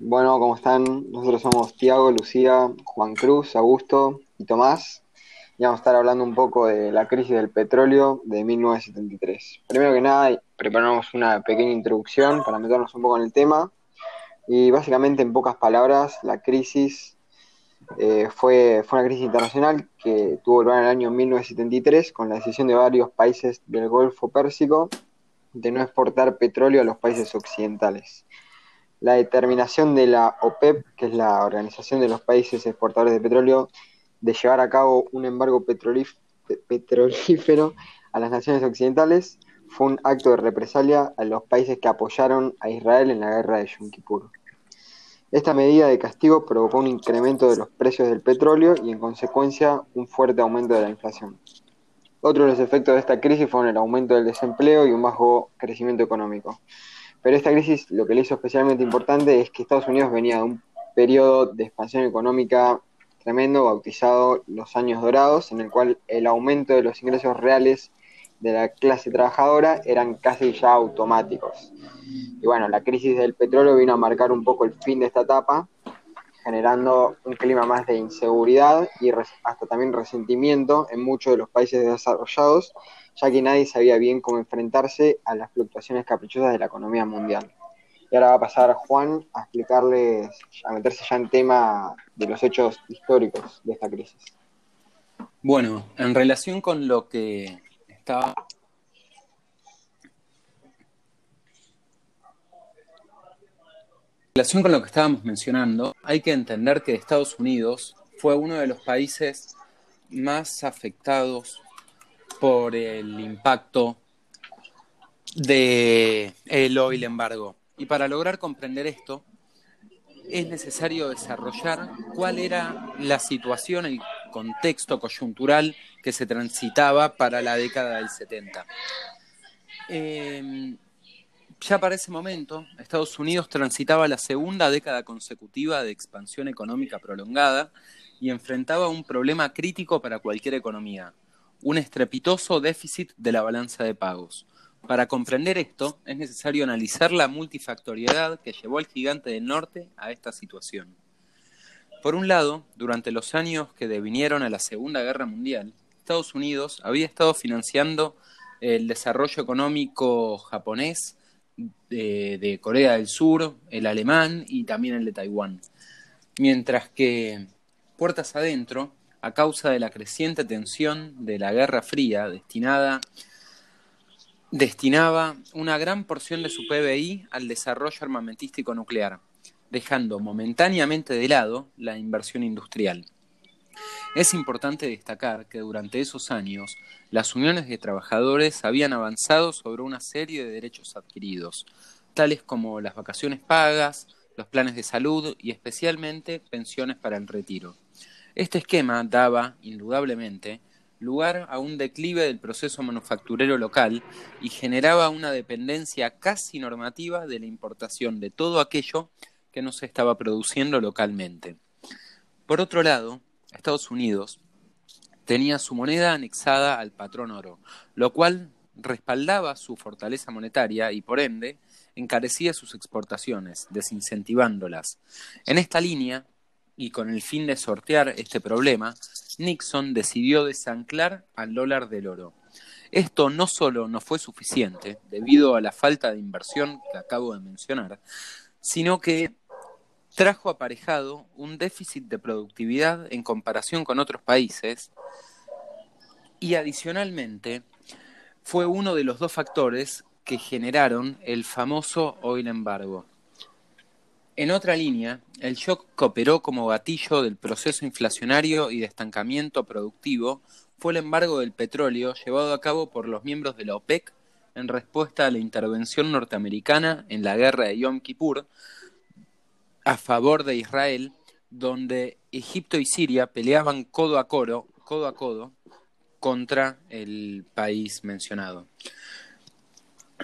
Bueno, ¿cómo están? Nosotros somos Tiago, Lucía, Juan Cruz, Augusto y Tomás. Y vamos a estar hablando un poco de la crisis del petróleo de 1973. Primero que nada, preparamos una pequeña introducción para meternos un poco en el tema. Y básicamente, en pocas palabras, la crisis eh, fue, fue una crisis internacional que tuvo lugar en el año 1973 con la decisión de varios países del Golfo Pérsico de no exportar petróleo a los países occidentales la determinación de la OPEP, que es la Organización de los Países Exportadores de Petróleo, de llevar a cabo un embargo petrolífero a las naciones occidentales, fue un acto de represalia a los países que apoyaron a Israel en la guerra de Yom Kippur. Esta medida de castigo provocó un incremento de los precios del petróleo y en consecuencia un fuerte aumento de la inflación. Otro de los efectos de esta crisis fueron el aumento del desempleo y un bajo crecimiento económico. Pero esta crisis lo que le hizo especialmente importante es que Estados Unidos venía de un periodo de expansión económica tremendo, bautizado los años dorados, en el cual el aumento de los ingresos reales de la clase trabajadora eran casi ya automáticos. Y bueno, la crisis del petróleo vino a marcar un poco el fin de esta etapa, generando un clima más de inseguridad y hasta también resentimiento en muchos de los países desarrollados ya que nadie sabía bien cómo enfrentarse a las fluctuaciones caprichosas de la economía mundial. Y ahora va a pasar Juan a explicarles, a meterse ya en tema de los hechos históricos de esta crisis. Bueno, en relación con lo que estaba relación con lo que estábamos mencionando, hay que entender que Estados Unidos fue uno de los países más afectados por el impacto del el oil embargo. Y para lograr comprender esto, es necesario desarrollar cuál era la situación, el contexto coyuntural que se transitaba para la década del 70. Em, ya para ese momento, Estados Unidos transitaba la segunda década consecutiva de expansión económica prolongada y enfrentaba un problema crítico para cualquier economía, un estrepitoso déficit de la balanza de pagos. Para comprender esto, es necesario analizar la multifactoriedad que llevó al gigante del norte a esta situación. Por un lado, durante los años que devinieron a la Segunda Guerra Mundial, Estados Unidos había estado financiando el desarrollo económico japonés, de, Corea del Sur, el alemán y también el de Taiwán. Mientras que, puertas adentro, a causa de la creciente tensión de la Guerra Fría destinada destinaba una gran porción de su PBI al desarrollo armamentístico nuclear, dejando momentáneamente de lado la inversión industrial. Es importante destacar que durante esos años las uniones de trabajadores habían avanzado sobre una serie de derechos adquiridos, tales como las vacaciones pagas, los planes de salud y especialmente pensiones para el retiro. Este esquema daba, indudablemente, lugar a un declive del proceso manufacturero local y generaba una dependencia casi normativa de la importación de todo aquello que no se estaba produciendo localmente. Por otro lado, Estados Unidos tenía su moneda anexada al patrón oro, lo cual respaldaba su fortaleza monetaria y por ende encarecía sus exportaciones, desincentivándolas. En esta línea, y con el fin de sortear este problema, Nixon decidió desanclar al dólar del oro. Esto no solo no fue suficiente, debido a la falta de inversión que acabo de mencionar, sino que trajo aparejado un déficit de productividad en comparación con otros países y adicionalmente fue uno de los dos factores que generaron el famoso oil embargo. En otra línea, el shock que operó como gatillo del proceso inflacionario y de estancamiento productivo fue el embargo del petróleo llevado a cabo por los miembros de la OPEC en respuesta a la intervención norteamericana en la guerra de Yom Kippur a favor de Israel, donde Egipto y Siria peleaban codo a codo, codo a codo contra el país mencionado.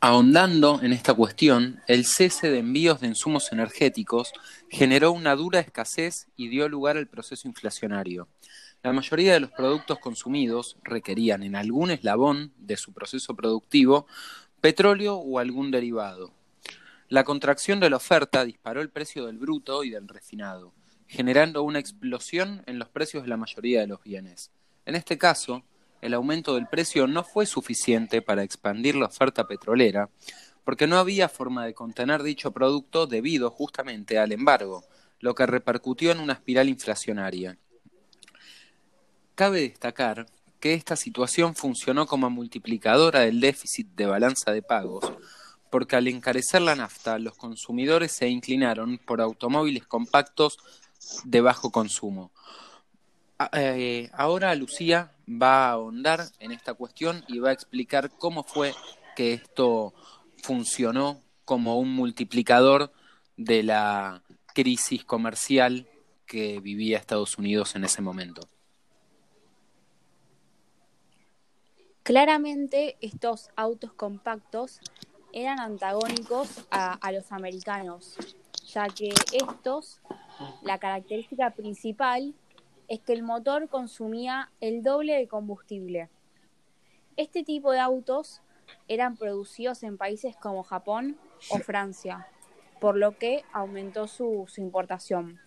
Ahondando en esta cuestión, el cese de envíos de insumos energéticos generó una dura escasez y dio lugar al proceso inflacionario. La mayoría de los productos consumidos requerían en algún eslabón de su proceso productivo petróleo o algún derivado. La contracción de la oferta disparó el precio del bruto y del refinado, generando una explosión en los precios de la mayoría de los bienes. En este caso, el aumento del precio no fue suficiente para expandir la oferta petrolera, porque no había forma de contener dicho producto debido justamente al embargo, lo que repercutió en una espiral inflacionaria. Cabe destacar que esta situación funcionó como multiplicadora del déficit de balanza de pagos, porque al encarecer la nafta, los consumidores se inclinaron por automóviles compactos de bajo consumo. Eh, ahora Lucía va a ahondar en esta cuestión y va a explicar cómo fue que esto funcionó como un multiplicador de la crisis comercial que vivía Estados Unidos en ese momento. Claramente estos autos compactos eran antagónicos a, los americanos, ya que estos, la característica principal es que el motor consumía el doble de combustible. Este tipo de autos eran producidos en países como Japón o Francia, por lo que aumentó su, importación.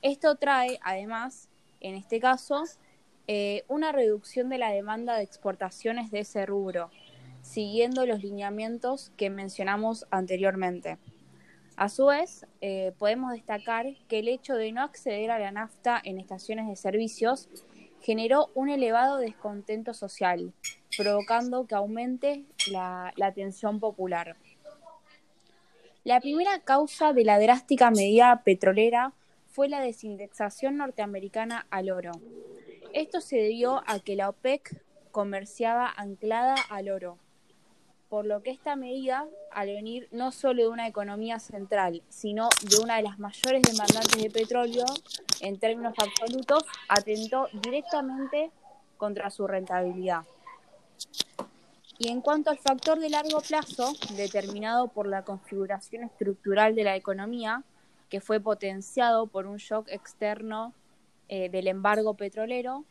Esto trae, además, en este caso, eh, una reducción de la demanda de exportaciones de ese rubro, siguiendo los lineamientos que mencionamos anteriormente. A su vez, eh, podemos destacar que el hecho de no acceder a la nafta en estaciones de servicios generó un elevado descontento social, provocando que aumente la, la tensión popular. La primera causa de la drástica medida petrolera fue la desindexación norteamericana al oro. Esto se debió a que la OPEC comerciaba anclada al oro, por lo que esta medida, al venir no solo de una economía central, sino de una de las mayores demandantes de petróleo en términos absolutos, atentó directamente contra su rentabilidad. Y en cuanto al factor de largo plazo, determinado por la configuración estructural de la economía, que fue potenciado por un shock externo eh, del embargo petrolero,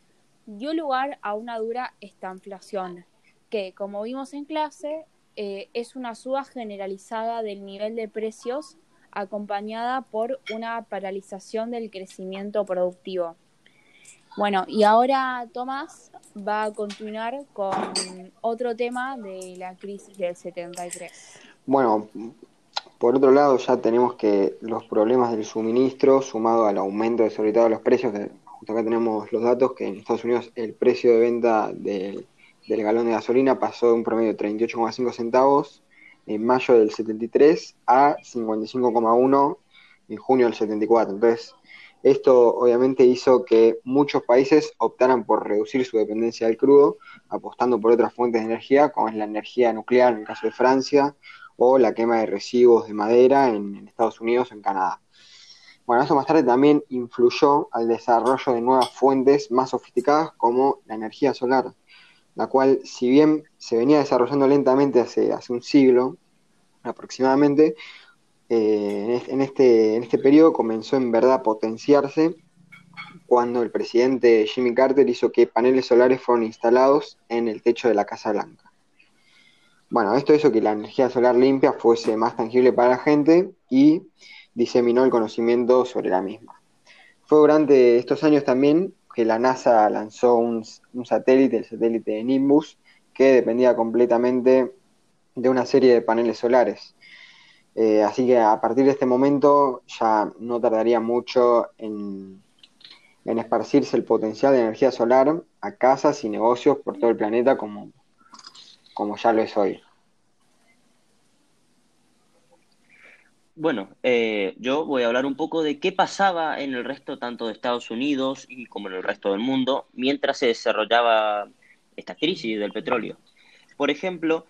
dio lugar a una dura estanflación, que, como vimos en clase, eh, es una suba generalizada del nivel de precios acompañada por una paralización del crecimiento productivo. Bueno, y ahora Tomás va a continuar con otro tema de la crisis del 73. Bueno, por otro lado ya tenemos que los problemas del suministro sumado al aumento de sobre todo los precios, que acá tenemos los datos, que en Estados Unidos el precio de venta del, del galón de gasolina pasó de un promedio de 38,5 centavos en mayo del 73 a 55,1 en junio del 74. Entonces, esto obviamente hizo que muchos países optaran por reducir su dependencia del crudo, apostando por otras fuentes de energía, como es la energía nuclear en el caso de Francia, o la quema de residuos de madera en, Estados Unidos en Canadá. Bueno, eso más tarde también influyó al desarrollo de nuevas fuentes más sofisticadas como la energía solar, la cual si bien se venía desarrollando lentamente hace, hace un siglo aproximadamente, eh, en, este, en este periodo comenzó en verdad a potenciarse cuando el presidente Jimmy Carter hizo que paneles solares fueran instalados en el techo de la Casa Blanca. Bueno, esto hizo que la energía solar limpia fuese más tangible para la gente y diseminó el conocimiento sobre la misma. Fue durante estos años también que la NASA lanzó un, un satélite, el satélite de Nimbus, que dependía completamente de una serie de paneles solares. Eh, así que a partir de este momento ya no tardaría mucho en, esparcirse el potencial de energía solar a casas y negocios por todo el planeta como, como ya lo es hoy. Bueno, eh, yo voy a hablar un poco de qué pasaba en el resto tanto de Estados Unidos y como en el resto del mundo mientras se desarrollaba esta crisis del petróleo. Por ejemplo,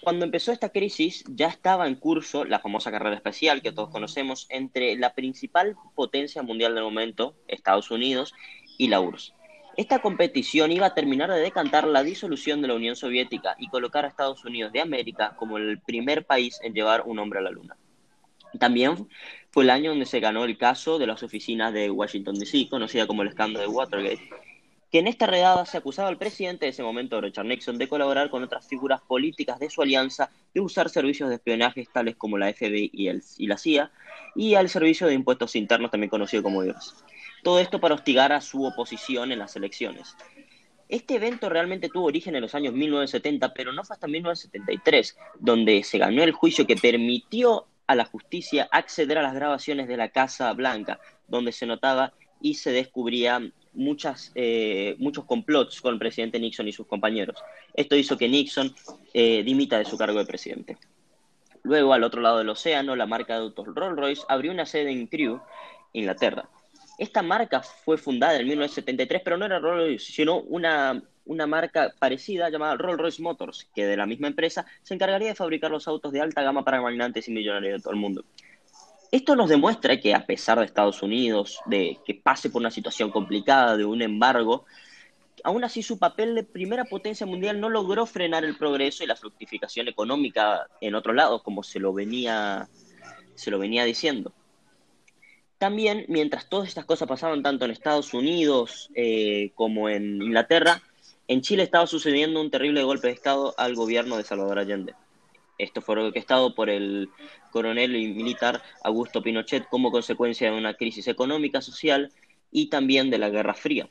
cuando empezó esta crisis, ya estaba en curso la famosa carrera especial que todos conocemos entre la principal potencia mundial del momento, Estados Unidos, y la URSS. Esta competición iba a terminar de decantar la disolución de la Unión Soviética y colocar a Estados Unidos de América como el primer país en llevar un hombre a la Luna. También fue el año donde se ganó el caso de las oficinas de Washington, D.C., conocida como el escándalo de Watergate, que en esta redada se acusaba al presidente de ese momento, Richard Nixon, de colaborar con otras figuras políticas de su alianza, de usar servicios de espionaje tales como la FBI y, y la CIA, y al Servicio de Impuestos Internos, también conocido como IRS. Todo esto para hostigar a su oposición en las elecciones. Este evento realmente tuvo origen en los años 1970, pero no fue hasta 1973, donde se ganó el juicio que permitió a la justicia acceder a las grabaciones de la Casa Blanca, donde se notaba y se descubría muchas, eh, muchos complots con el presidente Nixon y sus compañeros. Esto hizo que Nixon eh, dimita de su cargo de presidente. Luego, al otro lado del océano, la marca de autos Rolls-Royce abrió una sede en Crewe, Inglaterra. Esta marca fue fundada en 1973, pero no era Rolls-Royce, sino una, una marca parecida llamada Rolls-Royce Motors, que de la misma empresa se encargaría de fabricar los autos de alta gama para magnates y millonarios de todo el mundo. Esto nos demuestra que a pesar de Estados Unidos, de que pase por una situación complicada, de un embargo, aún así su papel de primera potencia mundial no logró frenar el progreso y la fructificación económica en otros lados, como se lo venía, se lo venía diciendo. También, mientras todas estas cosas pasaban tanto en Estados Unidos eh, como en Inglaterra, en Chile estaba sucediendo un terrible golpe de Estado al gobierno de Salvador Allende. Esto fue orquestado por el coronel y militar Augusto Pinochet como consecuencia de una crisis económica, social y también de la Guerra Fría.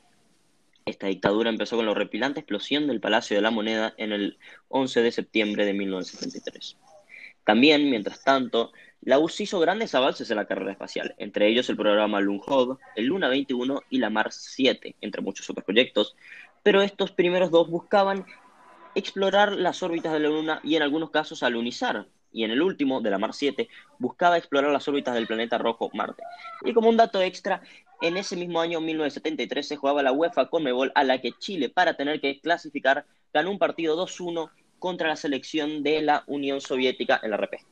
Esta dictadura empezó con la repilante explosión del Palacio de la Moneda en el 11 de septiembre de 1973. También, mientras tanto, la URSS hizo grandes avances en la carrera espacial, entre ellos el programa LUNHOD, el Luna 21 y la Mars 7, entre muchos otros proyectos, pero estos primeros dos buscaban explorar las órbitas de la Luna y en algunos casos alunizar. Y en el último, de la Mars 7, buscaba explorar las órbitas del planeta rojo Marte. Y como un dato extra, en ese mismo año 1973 se jugaba la UEFA Conmebol a la que Chile, para tener que clasificar, ganó un partido 2-1 contra la selección de la Unión Soviética en la repesca.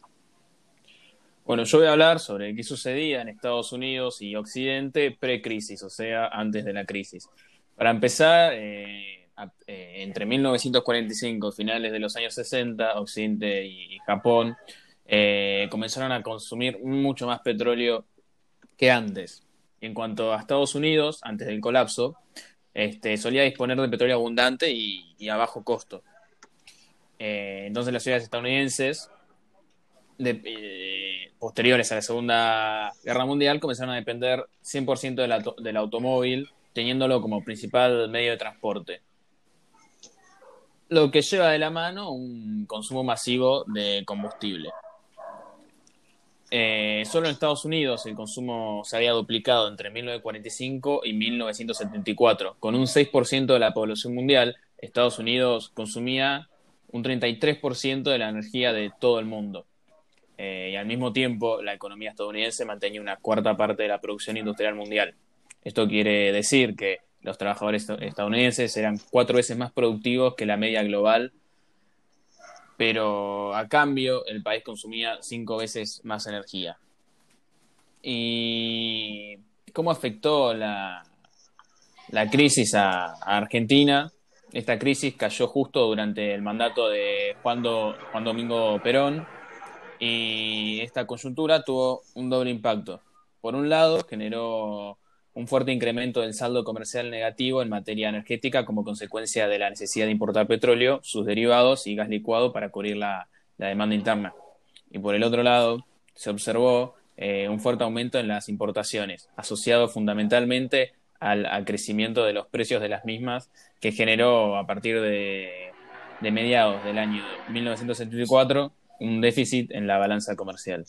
Bueno, yo voy a hablar sobre qué sucedía en Estados Unidos y Occidente pre-crisis, o sea, antes de la crisis. Para empezar, eh, eh, entre 1945 finales de los años 60, Occidente y, Japón eh, comenzaron a consumir mucho más petróleo que antes. En cuanto a Estados Unidos, antes del colapso, este, solía disponer de petróleo abundante y, a bajo costo. Entonces las ciudades estadounidenses, posteriores a la Segunda Guerra Mundial, comenzaron a depender 100% del automóvil, teniéndolo como principal medio de transporte lo que lleva de la mano un consumo masivo de combustible. Eh, solo en Estados Unidos el consumo se había duplicado entre 1945 y 1974. Con un 6% de la población mundial, Estados Unidos consumía un 33% de la energía de todo el mundo. Eh, y al mismo tiempo, la economía estadounidense mantenía una cuarta parte de la producción industrial mundial. Esto quiere decir que los trabajadores estadounidenses eran cuatro veces más productivos que la media global, pero a cambio el país consumía cinco veces más energía. ¿Y cómo afectó la, la crisis a, Argentina? Esta crisis cayó justo durante el mandato de Juan, Juan Domingo Perón y esta coyuntura tuvo un doble impacto. Por un lado, generó un fuerte incremento del saldo comercial negativo en materia energética como consecuencia de la necesidad de importar petróleo, sus derivados y gas licuado para cubrir la, demanda interna. Y por el otro lado, se observó eh, un fuerte aumento en las importaciones, asociado fundamentalmente al, crecimiento de los precios de las mismas, que generó a partir de, de mediados del año 1974 un déficit en la balanza comercial.